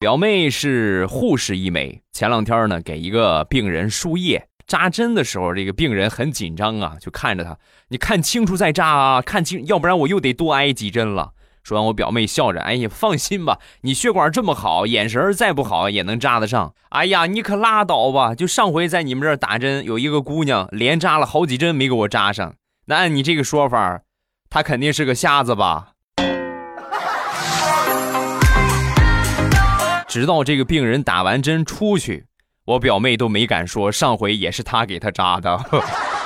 表妹是护士一枚，前两天呢给一个病人输液扎针的时候，这个病人很紧张啊，就看着他，你看清楚再扎啊，看清，要不然我又得多挨几针了。说完，我表妹笑着：“哎呀，放心吧，你血管这么好，眼神再不好也能扎得上。”哎呀，你可拉倒吧！就上回在你们这儿打针，有一个姑娘连扎了好几针没给我扎上。那按你这个说法，她肯定是个瞎子吧？直到这个病人打完针出去，我表妹都没敢说上回也是她给她扎的。